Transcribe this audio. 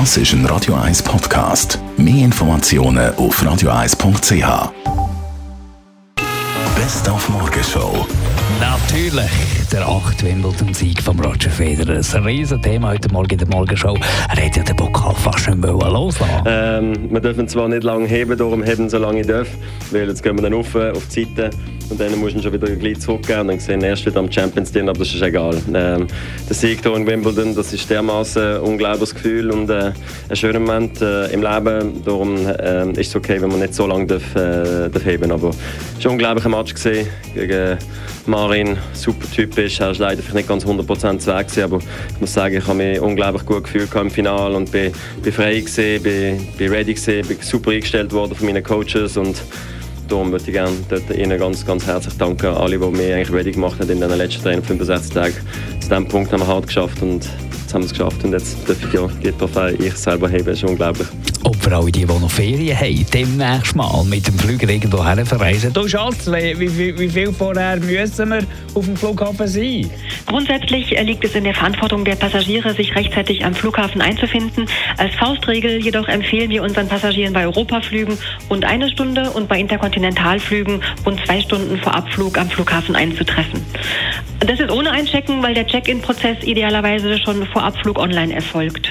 Das ist ein Radio 1 Podcast. Mehr Informationen auf radio1.ch. Best auf Morgenshow. Natürlich der 8 Wimbledon-Sieg von Roger Federer. Ein Riesenthema heute Morgen in der Morgenshow. Er hat ja den Pokal fast nicht loslassen ähm, Wir dürfen zwar nicht lange heben, darum heben so lange ich darf. Weil jetzt gehen wir dann auf, auf die Seite und dann musst du schon wieder gleich zurückgehen und dann sehen erst wieder am Champions Dinner, aber das ist egal. Ähm, der Sieg hier in Wimbledon, das ist dermaßen ein unglaubliches Gefühl und äh, ein schöner Moment äh, im Leben. Darum äh, ist es okay, wenn man nicht so lange darf, äh, darf heben Aber es war ein unglaublicher Match gesehen gegen Marin. Super Typ ist. Er ist leider nicht ganz 100% weg gewesen, aber ich muss sagen, ich habe mich unglaublich gut gefühlt im Finale und bin, bin frei gesehen, bin, bin ready gesehen, bin super eingestellt worden von meinen Coaches und Darum würde ich gerne dort Ihnen ganz, ganz herzlich danken, alle, die mich eigentlich ready gemacht haben in den letzten 65 Tagen. Zu diesem Punkt haben wir hart geschafft und jetzt haben wir es geschafft und jetzt darf ich ja die Trophäe ich selber heben. Das ist unglaublich. Und für alle, die, die noch Ferien haben, demnächst mal mit dem Flüger irgendwo verreisen. Du Schatz, wie, wie, wie viel vorher müssen wir auf dem Flughafen sein? Grundsätzlich liegt es in der Verantwortung der Passagiere, sich rechtzeitig am Flughafen einzufinden. Als Faustregel jedoch empfehlen wir unseren Passagieren bei Europaflügen rund eine Stunde und bei Interkontinentalflügen rund zwei Stunden vor Abflug am Flughafen einzutreffen. Das ist ohne Einchecken, weil der Check-in-Prozess idealerweise schon vor Abflug online erfolgt.